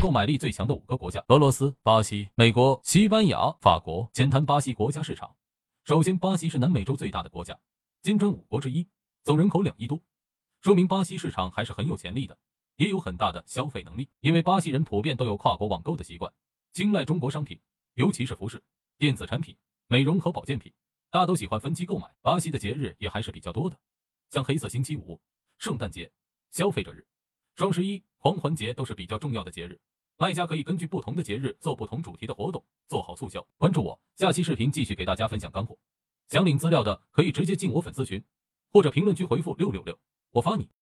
购买力最强的五个国家：俄罗斯、巴西、美国、西班牙、法国。先谈巴西国家市场。首先，巴西是南美洲最大的国家，金砖五国之一，总人口两亿多，说明巴西市场还是很有潜力的，也有很大的消费能力。因为巴西人普遍都有跨国网购的习惯，青睐中国商品，尤其是服饰、电子产品、美容和保健品，大都喜欢分期购买。巴西的节日也还是比较多的，像黑色星期五、圣诞节、消费者日、双十一、狂欢节都是比较重要的节日。卖家可以根据不同的节日做不同主题的活动，做好促销。关注我，下期视频继续给大家分享干货。想领资料的可以直接进我粉丝群，或者评论区回复六六六，我发你。